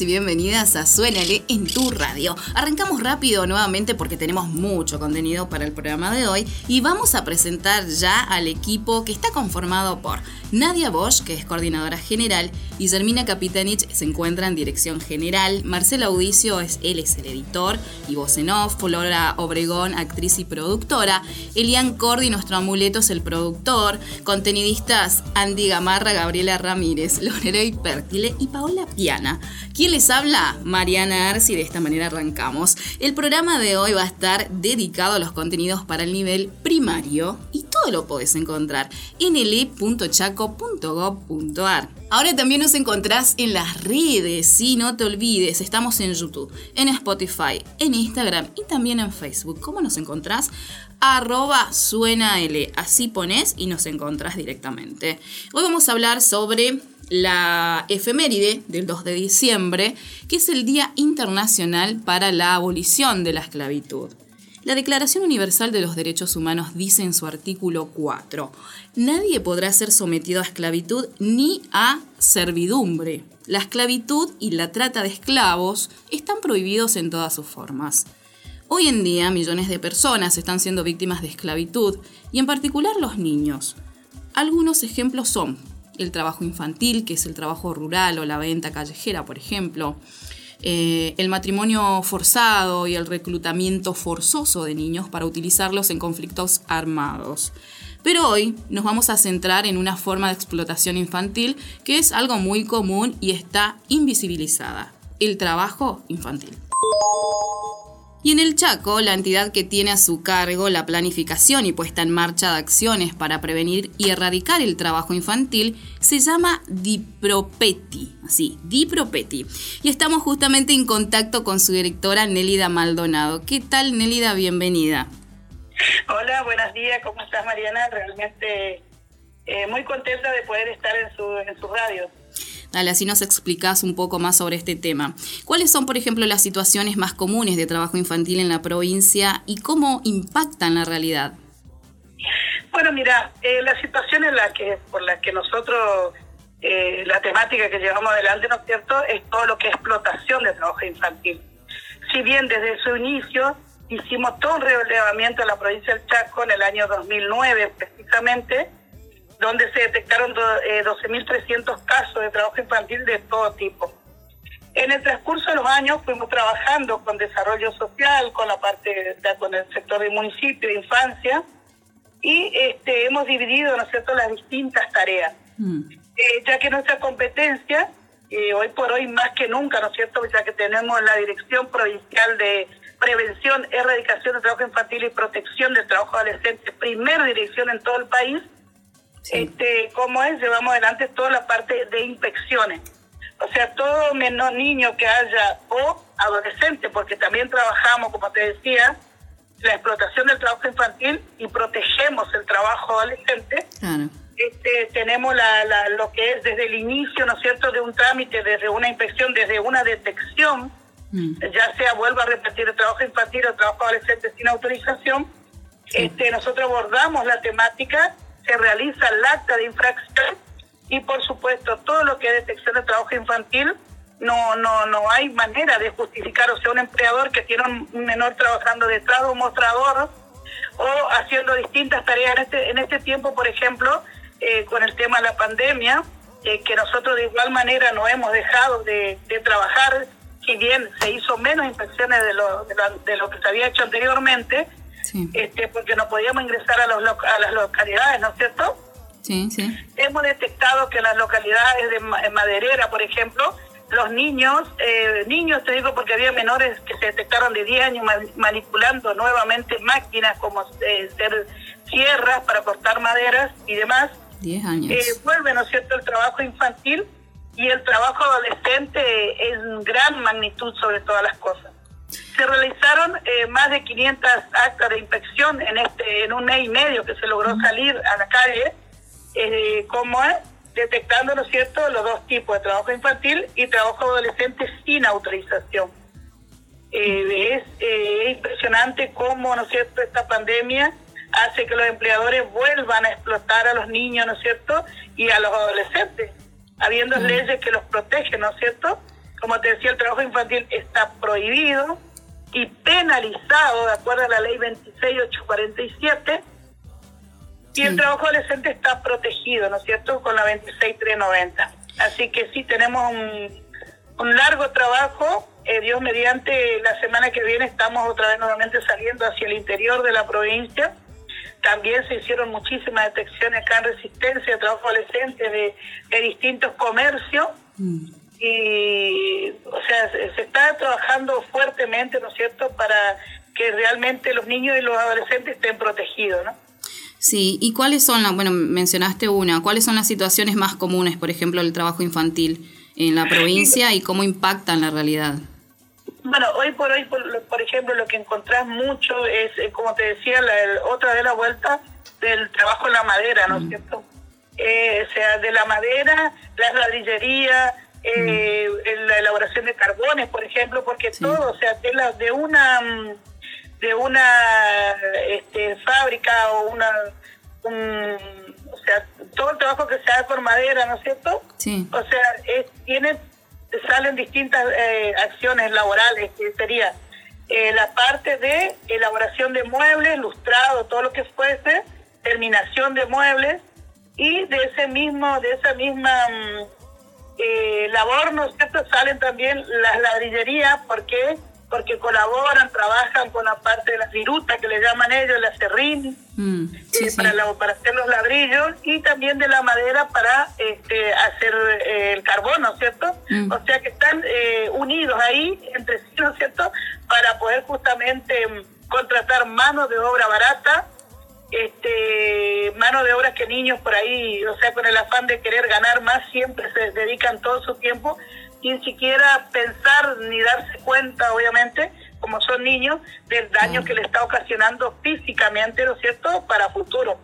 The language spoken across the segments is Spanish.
Y bienvenidas a Suénale en tu radio. Arrancamos rápido nuevamente porque tenemos mucho contenido para el programa de hoy y vamos a presentar ya al equipo que está conformado por Nadia Bosch, que es coordinadora general, y Germina Capitanich se encuentra en dirección general, Marcela Audicio es él es el editor y voz en Flora Obregón, actriz y productora, Elian Cordi, nuestro amuleto, es el productor, contenidistas Andy Gamarra, Gabriela Ramírez, Lorelei Pértile y Paola Piana. ¿Quién les habla? Mariana Arce y de esta manera arrancamos. El programa de hoy va a estar dedicado a los contenidos para el nivel primario y todo lo podés encontrar en le.chaco.gov.ar. Ahora también nos encontrás en las redes, si no te olvides, estamos en YouTube, en Spotify, en Instagram y también en Facebook. ¿Cómo nos encontrás? Arroba suena L. Así pones y nos encontrás directamente. Hoy vamos a hablar sobre la efeméride del 2 de diciembre, que es el Día Internacional para la Abolición de la Esclavitud. La Declaración Universal de los Derechos Humanos dice en su artículo 4, nadie podrá ser sometido a esclavitud ni a servidumbre. La esclavitud y la trata de esclavos están prohibidos en todas sus formas. Hoy en día millones de personas están siendo víctimas de esclavitud y en particular los niños. Algunos ejemplos son el trabajo infantil, que es el trabajo rural o la venta callejera, por ejemplo, eh, el matrimonio forzado y el reclutamiento forzoso de niños para utilizarlos en conflictos armados. Pero hoy nos vamos a centrar en una forma de explotación infantil que es algo muy común y está invisibilizada, el trabajo infantil. Y en el Chaco, la entidad que tiene a su cargo la planificación y puesta en marcha de acciones para prevenir y erradicar el trabajo infantil se llama Dipropeti, así, Dipropeti. Y estamos justamente en contacto con su directora Nélida Maldonado. ¿Qué tal Nélida? Bienvenida. Hola, buenos días, ¿cómo estás Mariana? Realmente eh, muy contenta de poder estar en su, en su radio. Dale, así nos explicás un poco más sobre este tema. ¿Cuáles son, por ejemplo, las situaciones más comunes de trabajo infantil en la provincia y cómo impactan la realidad? Bueno, mira, eh, la situación en la que, por la que nosotros, eh, la temática que llevamos adelante, ¿no es cierto?, es todo lo que es explotación de trabajo infantil. Si bien desde su inicio hicimos todo un relevamiento en la provincia del Chaco en el año 2009 precisamente, donde se detectaron 12.300 eh, casos de trabajo infantil de todo tipo. En el transcurso de los años fuimos trabajando con desarrollo social, con la parte, con el sector de municipio, de infancia, y este, hemos dividido, ¿no es cierto?, las distintas tareas. Mm. Eh, ya que nuestra competencia, eh, hoy por hoy más que nunca, ¿no es cierto?, ya que tenemos la Dirección Provincial de Prevención, Erradicación de Trabajo Infantil y Protección del Trabajo Adolescente, primera dirección en todo el país, este, como es, llevamos adelante toda la parte de inspecciones. O sea, todo menor niño que haya o adolescente, porque también trabajamos, como te decía, la explotación del trabajo infantil y protegemos el trabajo adolescente. Este, tenemos la, lo que es desde el inicio, ¿no es cierto?, de un trámite, desde una inspección, desde una detección, mm. ya sea, vuelvo a repetir, el trabajo infantil o trabajo adolescente sin autorización. Este, nosotros abordamos la temática se realiza el acta de infracción y por supuesto todo lo que es detección de trabajo infantil no no no hay manera de justificar, o sea, un empleador que tiene un menor trabajando detrás de un mostrador o haciendo distintas tareas. En este, en este tiempo, por ejemplo, eh, con el tema de la pandemia, eh, que nosotros de igual manera no hemos dejado de, trabajar, si bien se hizo menos inspecciones de lo, de lo que se había hecho anteriormente, este, porque no podíamos ingresar a, los, a las localidades, ¿no es cierto? Sí, sí. Hemos detectado que en las localidades de Maderera, por ejemplo, los niños, eh, niños te digo porque había menores que se detectaron de 10 años manipulando nuevamente máquinas como eh, ser sierras para cortar maderas y demás. 10 años. Eh, vuelve, ¿no es cierto?, el trabajo infantil y el trabajo adolescente en gran magnitud sobre todas las cosas. Se realizaron eh, más de 500 actas de inspección en este en un mes y medio que se logró salir a la calle, eh, como es detectando, ¿no es cierto?, los dos tipos de trabajo infantil y trabajo adolescente sin autorización. Eh, es impresionante cómo, ¿no es cierto?, esta pandemia hace que los empleadores vuelvan a explotar a los niños, ¿no es cierto?, y a los adolescentes, habiendo leyes que los protegen, ¿no es cierto? Como te decía, el trabajo infantil está prohibido y penalizado de acuerdo a la ley 26847 y el trabajo adolescente está protegido, ¿no es cierto?, con la 26390. Así que sí, tenemos un, un largo trabajo. Eh, Dios mediante, la semana que viene estamos otra vez nuevamente saliendo hacia el interior de la provincia. También se hicieron muchísimas detecciones acá en Resistencia de trabajo adolescente de, de distintos comercios. Mm. Y, o sea, se, está trabajando fuertemente, ¿no es cierto?, para que realmente los niños y los adolescentes estén protegidos, ¿no? Sí, ¿y cuáles son, las, bueno, mencionaste una, cuáles son las situaciones más comunes, por ejemplo, del trabajo infantil en la provincia y cómo impactan la realidad? Bueno, hoy por hoy, por, ejemplo, lo que encontrás mucho es, eh, como te decía, la, otra de la vuelta del trabajo en la madera, ¿no es mm. cierto? Eh, o sea, de la madera, la ladrillería, eh, la elaboración de carbones, por ejemplo, porque todo, o sea, de, la, de una mm, de una este, fábrica o una o sea todo el trabajo que se hace por madera no es cierto sí. o sea es, tiene salen distintas eh, acciones laborales que sería eh, la parte de elaboración de muebles lustrado todo lo que fuese terminación de muebles y de ese mismo de esa misma mm, eh, labor no es cierto salen también las ladrillerías porque porque colaboran, trabajan con la parte de la viruta que le llaman ellos, la serrín, mm, eh, para, para hacer los ladrillos y también de la madera para este, hacer eh, el carbono, ¿cierto? Mm. O sea que están eh, unidos ahí entre sí, ¿no es cierto? Para poder justamente mm, contratar mano de obra barata, este mano de obra que niños por ahí, o sea, con el afán de querer ganar más, siempre se dedican todo su tiempo sin siquiera pensar ni darse cuenta, obviamente, como son niños, del daño que le está ocasionando físicamente, ¿no es cierto?, para futuro.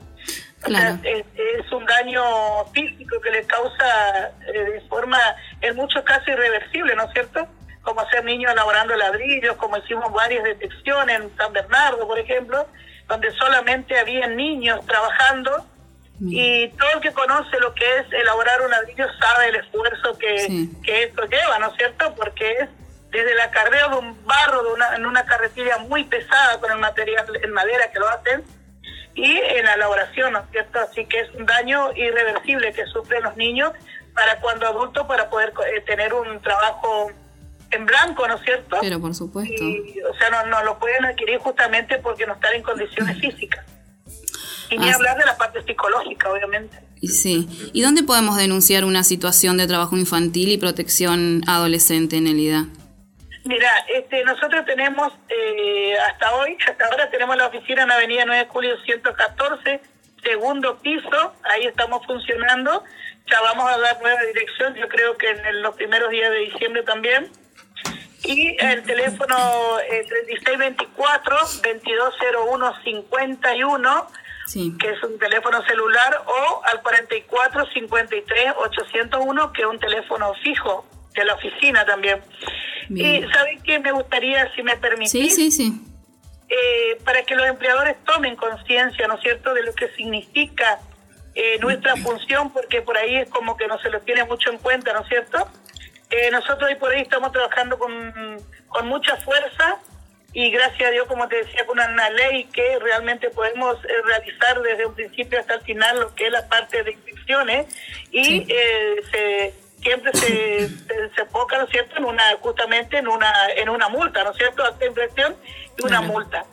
es, un daño físico que le causa eh, de forma, en muchos casos, irreversible, ¿no es cierto? Como hacer niños elaborando ladrillos, como hicimos varias detecciones en San Bernardo, por ejemplo, donde solamente había niños trabajando y todo el que conoce lo que es elaborar un ladrillo sabe el esfuerzo que, que esto lleva, ¿no es cierto? Porque es desde el acarreo de un barro de una, en una carretilla muy pesada con el material en madera que lo hacen y en la elaboración, ¿no es cierto? Así que es un daño irreversible que sufren los niños para cuando adultos para poder eh, tener un trabajo en blanco, ¿no es cierto? Pero por supuesto. o sea, no, no lo pueden adquirir justamente porque no están en condiciones físicas. Y ni hablar de la parte psicológica, obviamente. Sí. ¿Y dónde podemos denunciar una situación de trabajo infantil y protección adolescente en el IDA? Mira, este, nosotros tenemos eh, hasta hoy, hasta ahora tenemos la oficina en Avenida 9 de Julio 114, segundo piso, ahí estamos funcionando. Ya vamos a dar nueva dirección, yo creo que en los primeros días de diciembre también. Y el teléfono eh, 3624-220151 que es un teléfono celular, o al 44 53 801, que es un teléfono fijo de la oficina también. Y ¿saben qué? Me gustaría, si me permitís, sí, sí, sí. Eh, para que los empleadores tomen conciencia, ¿no es cierto?, de lo que significa eh, nuestra función, porque por ahí es como que no se lo tiene mucho en cuenta, ¿no es cierto? Eh, nosotros hoy por ahí estamos trabajando con, con mucha fuerza y gracias a Dios, como te decía, con una ley que realmente podemos eh, realizar desde un principio hasta el final lo que es la parte de inspecciones y eh, se, siempre se, se, enfoca, ¿no es cierto?, en una, justamente en una, en una multa, ¿no es cierto?, esta inspección y una multa.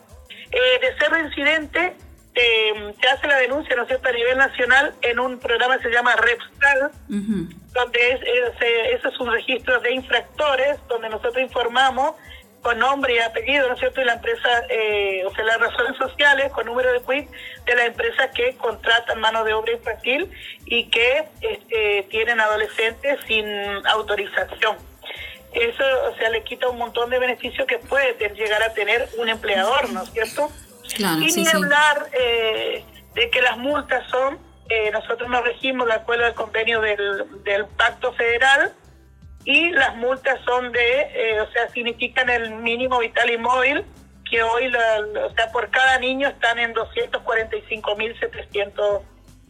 Eh, de ser reincidente, se hace la denuncia, ¿no es cierto?, a nivel nacional en un programa que se llama REPSTAL, donde es, eso es un registro de infractores, donde nosotros informamos con nombre y apellido, ¿no es cierto?, y la empresa, eh, o sea, las razones sociales, con número de quit de las empresas que contratan mano de obra infantil y que este, tienen adolescentes sin autorización. Eso, o sea, le quita un montón de beneficios que puede llegar a tener un empleador, ¿no es cierto? Y ni hablar eh, de que las multas son, eh, nosotros nos regimos de acuerdo al convenio del, del Pacto Federal, y las multas son de, eh, o sea, significan el mínimo vital y móvil, que hoy, o sea, por cada niño están en 245.700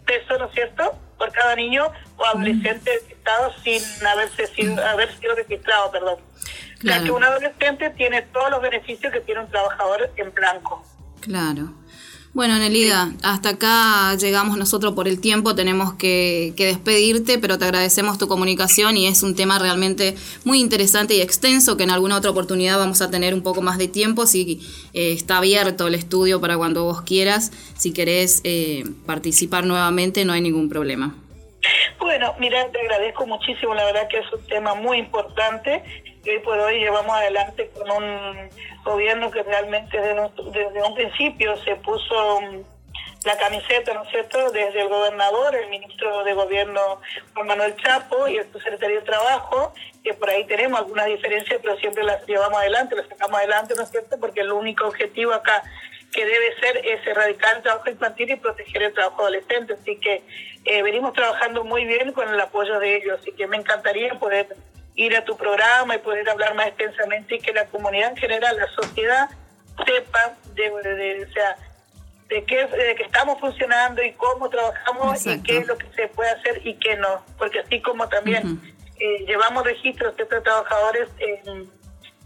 pesos, ¿no es cierto? Por cada niño o adolescente registrado sin haberse sido, haber sido registrado, perdón. O sea, que un adolescente tiene todos los beneficios que tiene un trabajador en blanco. Claro. Bueno, Nelida, hasta acá llegamos nosotros por el tiempo, tenemos que, despedirte, pero te agradecemos tu comunicación y es un tema realmente muy interesante y extenso que en alguna otra oportunidad vamos a tener un poco más de tiempo, si eh, está abierto el estudio para cuando vos quieras, si querés eh, participar nuevamente no hay ningún problema. Bueno, mira, te agradezco muchísimo, la verdad que es un tema muy importante. Hoy por hoy llevamos adelante con un gobierno que realmente desde, un principio se puso mm, la camiseta, ¿no es cierto?, desde el gobernador, el ministro de Gobierno Juan Manuel Chapo y el secretario de Trabajo, que por ahí tenemos algunas diferencias, pero siempre las llevamos adelante, las sacamos adelante, ¿no es cierto?, porque el único objetivo acá que debe ser es erradicar el trabajo infantil y proteger el trabajo adolescente. Así que eh, venimos trabajando muy bien con el apoyo de ellos, así que me encantaría poder ir a tu programa y poder hablar más extensamente y que la comunidad en general, la sociedad, sepa de, de, o sea, de qué, de que estamos funcionando y cómo trabajamos y qué es lo que se puede hacer y qué no. Porque así como también eh, llevamos registros de trabajadores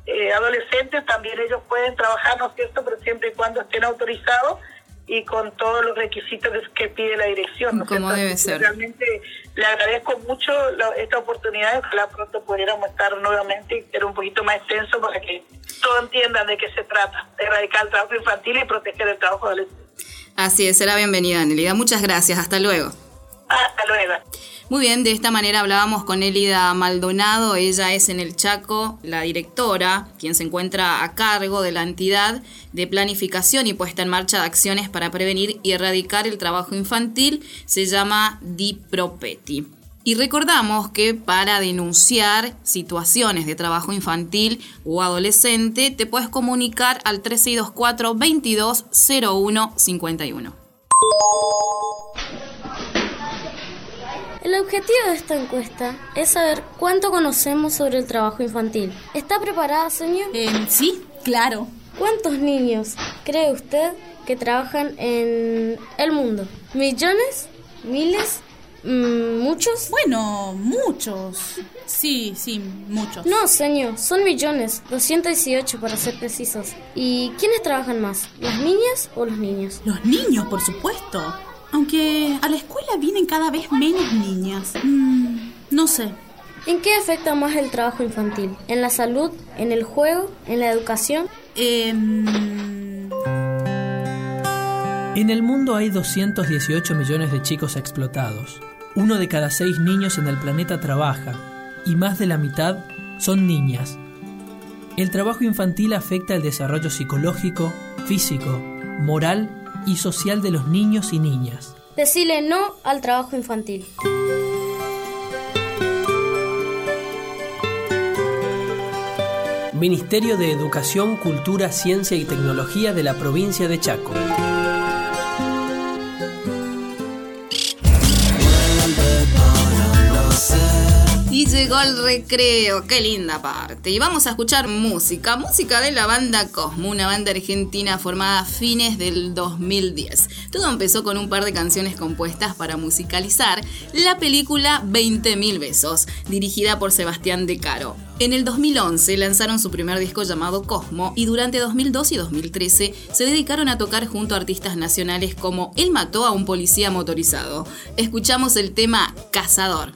eh, adolescentes, también ellos pueden trabajar, ¿no es cierto?, pero siempre y cuando estén autorizados y con todos los requisitos que, pide la dirección. Como debe ser. Realmente le agradezco mucho esta oportunidad. Ojalá pronto pudiéramos estar nuevamente y ser un poquito más extenso para que todos entiendan de qué se trata, erradicar el trabajo infantil y proteger el trabajo adolescente. Así es, será bienvenida, Nelida. Muchas gracias. Hasta luego. Hasta luego. Muy bien, de esta manera hablábamos con Elida Maldonado, ella es en el Chaco la directora, quien se encuentra a cargo de la entidad de planificación y puesta en marcha de acciones para prevenir y erradicar el trabajo infantil, se llama DIPROPETI. Y recordamos que para denunciar situaciones de trabajo infantil o adolescente te puedes comunicar al 3624 220151. El objetivo de esta encuesta es saber cuánto conocemos sobre el trabajo infantil. ¿Está preparada, señor? Eh, sí, claro. ¿Cuántos niños cree usted que trabajan en el mundo? ¿Millones? ¿Miles? Mm, ¿Muchos? Bueno, muchos. Sí, sí, muchos. No, señor, son millones, 218 para ser precisos. ¿Y quiénes trabajan más? ¿Las niñas o los niños? Los niños, por supuesto. Aunque a la escuela vienen cada vez menos niñas. Mm, no sé. ¿En qué afecta más el trabajo infantil? ¿En la salud? ¿En el juego? ¿En la educación? Em, en el mundo hay 218 millones de chicos explotados. Uno de cada seis niños en el planeta trabaja y más de la mitad son niñas. El trabajo infantil afecta el desarrollo psicológico, físico, moral y social de los niños y niñas. Decile no al trabajo infantil. Ministerio de Educación, Cultura, Ciencia y Tecnología de la provincia de Chaco. Llegó el recreo, qué linda parte. Y vamos a escuchar música, música de la banda Cosmo, una banda argentina formada a fines del 2010. Todo empezó con un par de canciones compuestas para musicalizar la película 20.000 besos, dirigida por Sebastián De Caro. En el 2011 lanzaron su primer disco llamado Cosmo y durante 2012 y 2013 se dedicaron a tocar junto a artistas nacionales como Él mató a un policía motorizado. Escuchamos el tema Cazador.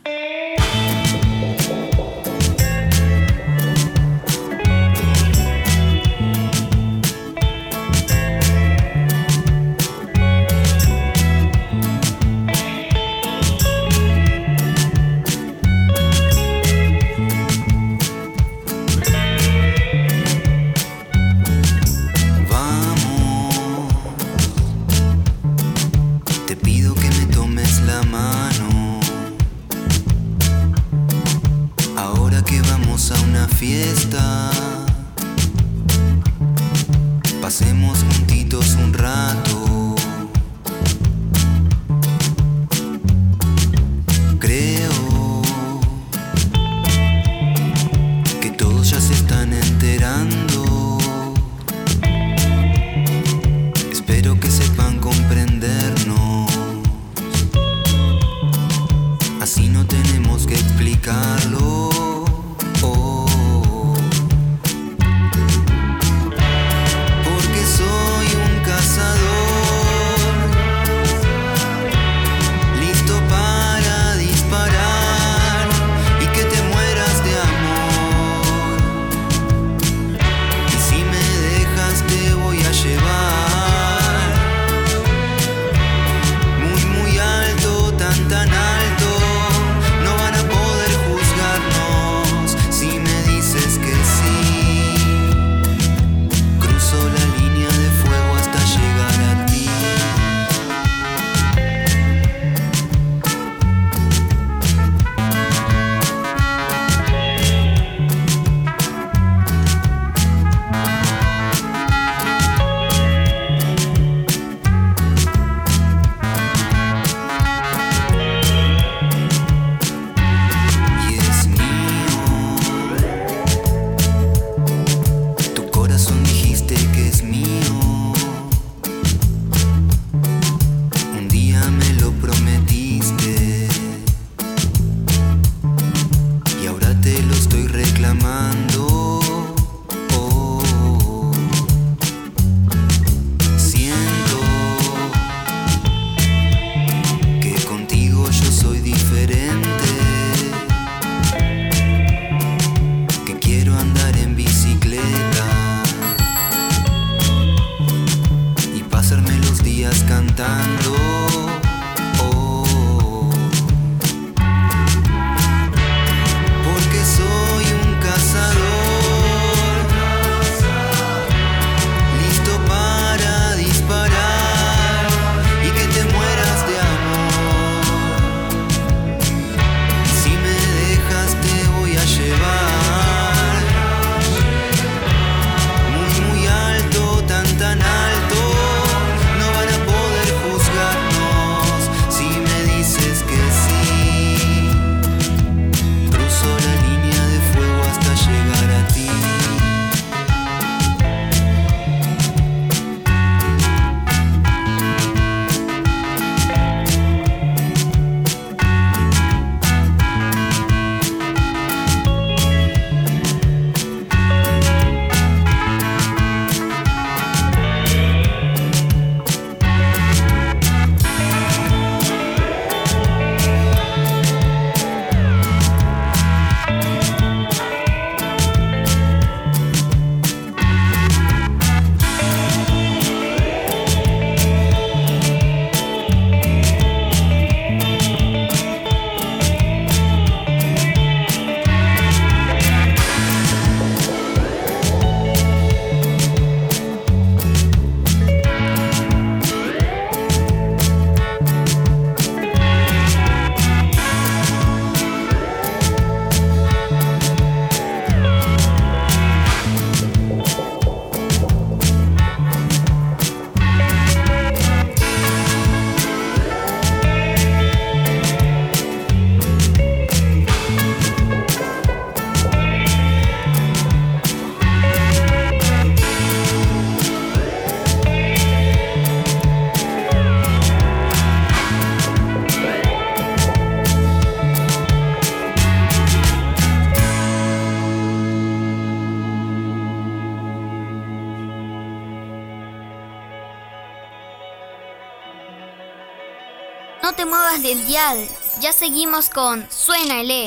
te muevas del dial. Ya seguimos con Suénale.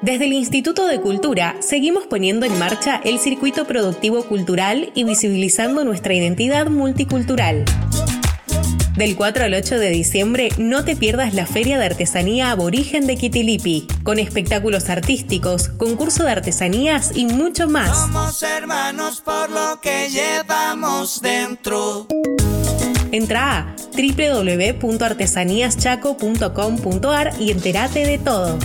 Desde el Instituto de Cultura seguimos poniendo en marcha el circuito productivo cultural y visibilizando nuestra identidad multicultural. Del 4 al 8 de diciembre no te pierdas la Feria de Artesanía Aborigen de Quitilipi, con espectáculos artísticos, concurso de artesanías y mucho más. Somos hermanos por lo que llevamos dentro. Entra a www.artesaníaschaco.com.ar y entérate de todo.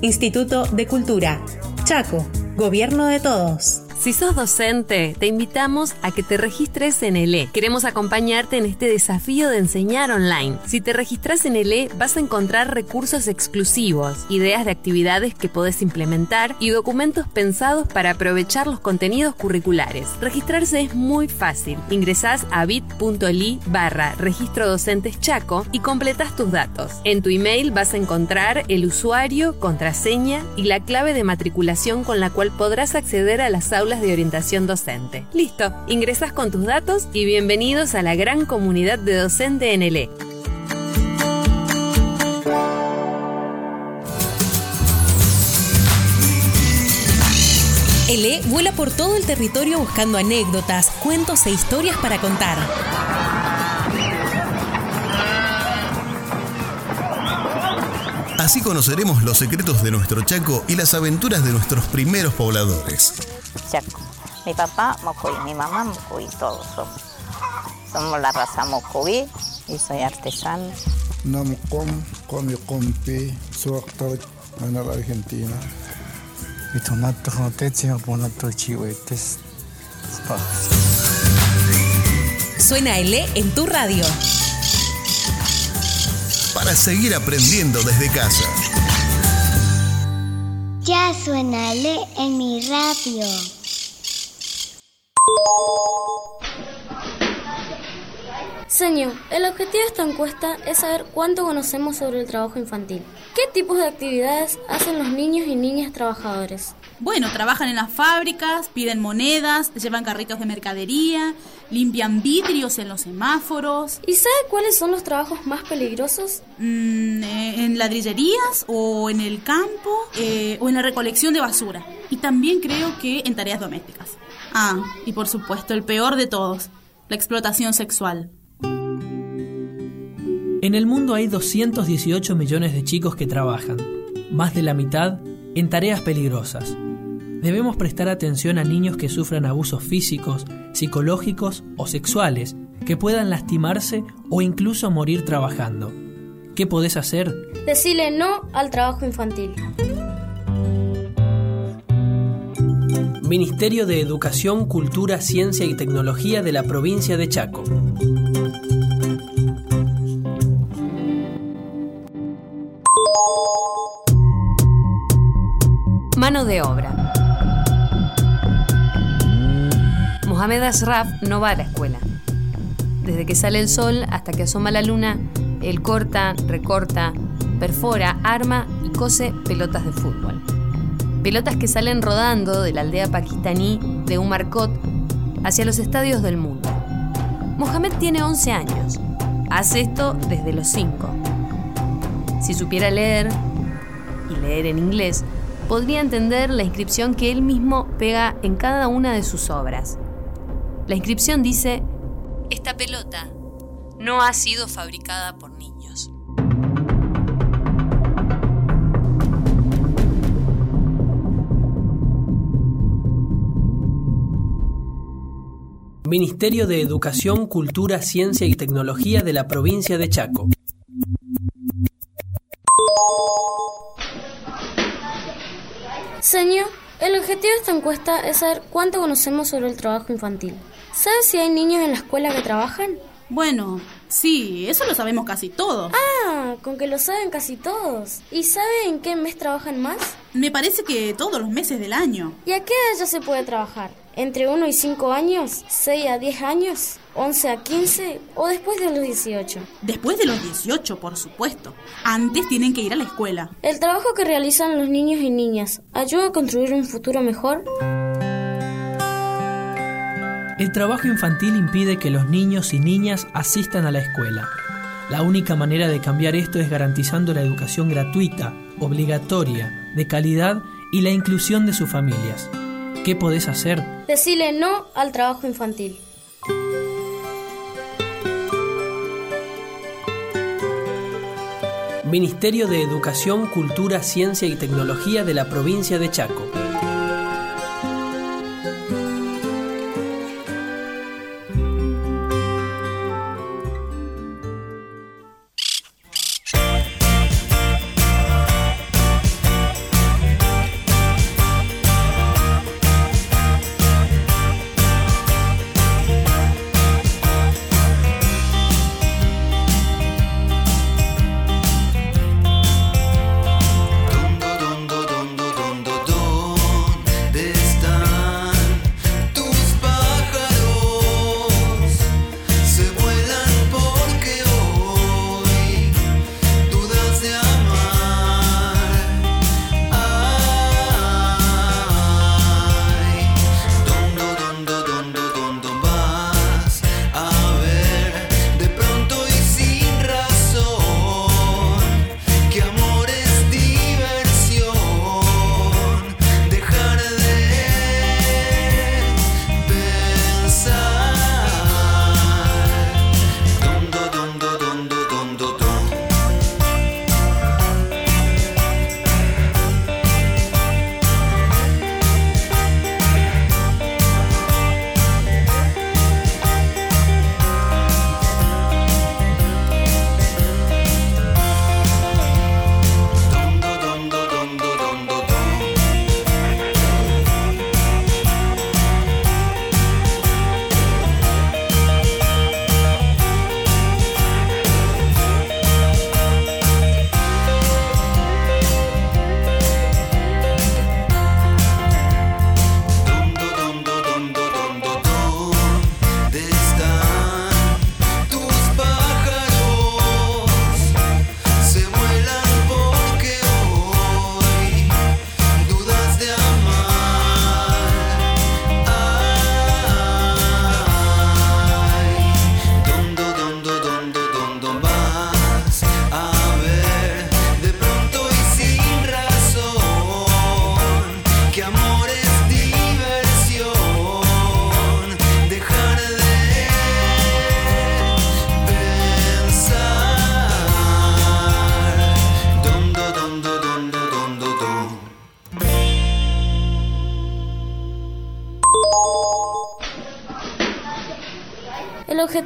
Instituto de Cultura. Chaco, Gobierno de Todos. Si sos docente, te invitamos a que te registres en el E. Queremos acompañarte en este desafío de enseñar online. Si te registras en el E, vas a encontrar recursos exclusivos, ideas de actividades que podés implementar y documentos pensados para aprovechar los contenidos curriculares. Registrarse es muy fácil. Ingresás a bit.ly barra registro docentes Chaco y completas tus datos. En tu email vas a encontrar el usuario, contraseña y la clave de matriculación con la cual podrás acceder a las aulas de orientación docente. Listo, ingresas con tus datos y bienvenidos a la gran comunidad de docente en el E. El E vuela por todo el territorio buscando anécdotas, cuentos e historias para contar. Así conoceremos los secretos de nuestro Chaco y las aventuras de nuestros primeros pobladores. Chaco. Mi papá Mocoví, mi mamá Mocoví, todos somos. Somos la raza Mocoví y soy artesano. Namucom, come compi, su actor en la Argentina. Y tomato con teche, ponato chihuetes. Suena el E en tu radio. Para seguir aprendiendo desde casa. Ya suena el E en mi radio. Señor, el objetivo de esta encuesta es saber cuánto conocemos sobre el trabajo infantil. ¿Qué tipos de actividades hacen los niños y niñas trabajadores? Bueno, trabajan en las fábricas, piden monedas, llevan carritos de mercadería, limpian vidrios en los semáforos. ¿Y sabe cuáles son los trabajos más peligrosos? Mm, eh, en ladrillerías o en el campo eh, o en la recolección de basura. Y también creo que en tareas domésticas. Ah, y por supuesto, el peor de todos, la explotación sexual. En el mundo hay 218 millones de chicos que trabajan, más de la mitad en tareas peligrosas. Debemos prestar atención a niños que sufran abusos físicos, psicológicos o sexuales, que puedan lastimarse o incluso morir trabajando. ¿Qué podés hacer? Decile no al trabajo infantil. Ministerio de Educación, Cultura, Ciencia y Tecnología de la provincia de Chaco. Mano de obra. Mohamed Ashraf no va a la escuela. Desde que sale el sol hasta que asoma la luna, él corta, recorta, perfora, arma y cose pelotas de fútbol. Pelotas que salen rodando de la aldea pakistaní de Umarkot hacia los estadios del mundo. Mohamed tiene 11 años. Hace esto desde los 5. Si supiera leer, y leer en inglés, podría entender la inscripción que él mismo pega en cada una de sus obras. La inscripción dice, esta pelota no ha sido fabricada por niños. Ministerio de Educación, Cultura, Ciencia y Tecnología de la provincia de Chaco. Señor, el objetivo de esta encuesta es saber cuánto conocemos sobre el trabajo infantil. ¿Sabes si hay niños en la escuela que trabajan? Bueno, sí, eso lo sabemos casi todos. Ah, con que lo saben casi todos. ¿Y sabe en qué mes trabajan más? Me parece que todos los meses del año. ¿Y a qué edad ya se puede trabajar? ¿Entre 1 y 5 años? ¿6 a 10 años? ¿11 a 15? ¿O después de los 18? Después de los 18, por supuesto. Antes tienen que ir a la escuela. ¿El trabajo que realizan los niños y niñas ayuda a construir un futuro mejor? El trabajo infantil impide que los niños y niñas asistan a la escuela. La única manera de cambiar esto es garantizando la educación gratuita, obligatoria, de calidad y la inclusión de sus familias. ¿Qué podés hacer? Decile no al trabajo infantil. Ministerio de Educación, Cultura, Ciencia y Tecnología de la provincia de Chaco.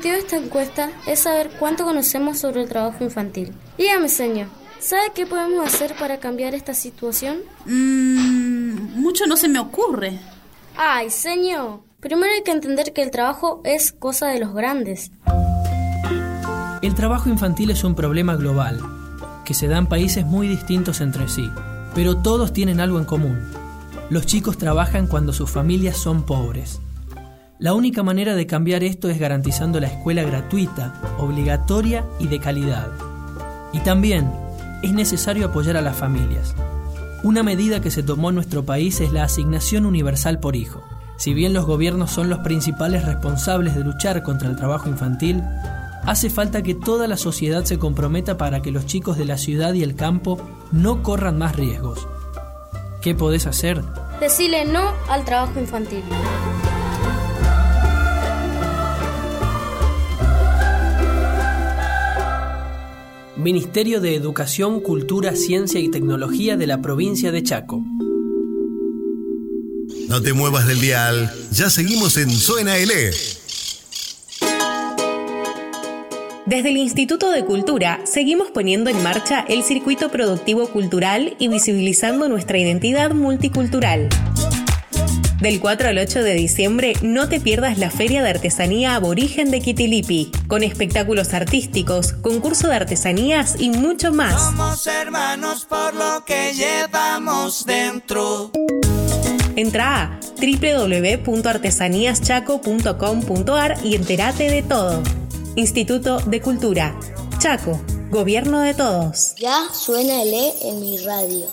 Objetivo de esta encuesta es saber cuánto conocemos sobre el trabajo infantil. Dígame, señor, ¿sabe qué podemos hacer para cambiar esta situación? Mmm, mucho no se me ocurre. Ay, señor. Primero hay que entender que el trabajo es cosa de los grandes. El trabajo infantil es un problema global, que se da en países muy distintos entre sí, pero todos tienen algo en común. Los chicos trabajan cuando sus familias son pobres. La única manera de cambiar esto es garantizando la escuela gratuita, obligatoria y de calidad. Y también es necesario apoyar a las familias. Una medida que se tomó en nuestro país es la asignación universal por hijo. Si bien los gobiernos son los principales responsables de luchar contra el trabajo infantil, hace falta que toda la sociedad se comprometa para que los chicos de la ciudad y el campo no corran más riesgos. ¿Qué podés hacer? Decile no al trabajo infantil. Ministerio de Educación, Cultura, Ciencia y Tecnología de la provincia de Chaco. No te muevas del dial, ya seguimos en Suena L. Desde el Instituto de Cultura seguimos poniendo en marcha el circuito productivo cultural y visibilizando nuestra identidad multicultural. Del 4 al 8 de diciembre no te pierdas la Feria de Artesanía Aborigen de Kitilipi, con espectáculos artísticos, concurso de artesanías y mucho más. Somos hermanos por lo que llevamos dentro. Entra a www.artesaníaschaco.com.ar y entérate de todo. Instituto de Cultura. Chaco. Gobierno de todos. Ya suena el E en mi radio.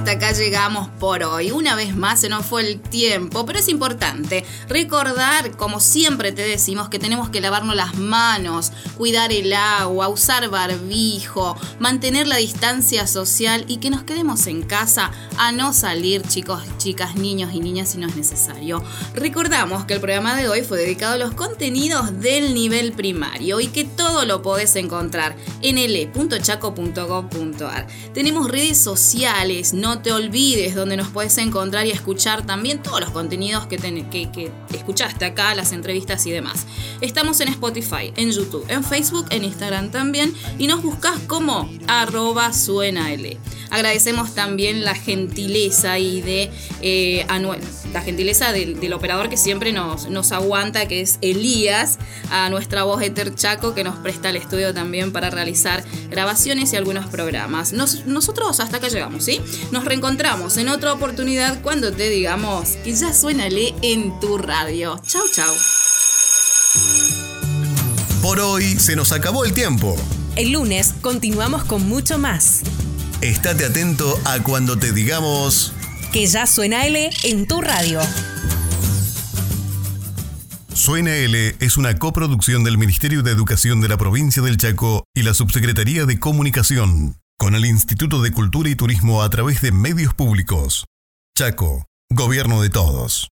Hasta acá llegamos por hoy. Una vez más se nos fue el tiempo, pero es importante recordar, como siempre te decimos, que tenemos que lavarnos las manos, cuidar el agua, usar barbijo, mantener la distancia social y que nos quedemos en casa a no salir, chicos, chicas, niños y niñas si no es necesario. Recordamos que el programa de hoy fue dedicado a los contenidos del nivel primario y que todo lo podés encontrar en le.chaco.gov.ar. Tenemos redes sociales, no te olvides donde nos puedes encontrar y escuchar también todos los contenidos que, que, escuchaste acá, las entrevistas y demás. Estamos en Spotify, en YouTube, en Facebook, en Instagram también y nos buscas como arroba suena L. Agradecemos también la gentileza y de eh, Anuel, la gentileza del, del, operador que siempre nos, nos aguanta, que es Elías, a nuestra voz Eter Chaco, que nos presta el estudio también para realizar grabaciones y algunos programas. Nos, nosotros hasta acá llegamos, ¿sí? Nos reencontramos en otra oportunidad cuando te digamos que ya suénale en tu radio. Chau, chau. Por hoy se nos acabó el tiempo. El lunes continuamos con mucho más. Estate atento a cuando te digamos que ya suena L en tu radio. Suena L es una coproducción del Ministerio de Educación de la provincia del Chaco y la Subsecretaría de Comunicación, con el Instituto de Cultura y Turismo a través de medios públicos. Chaco, Gobierno de Todos.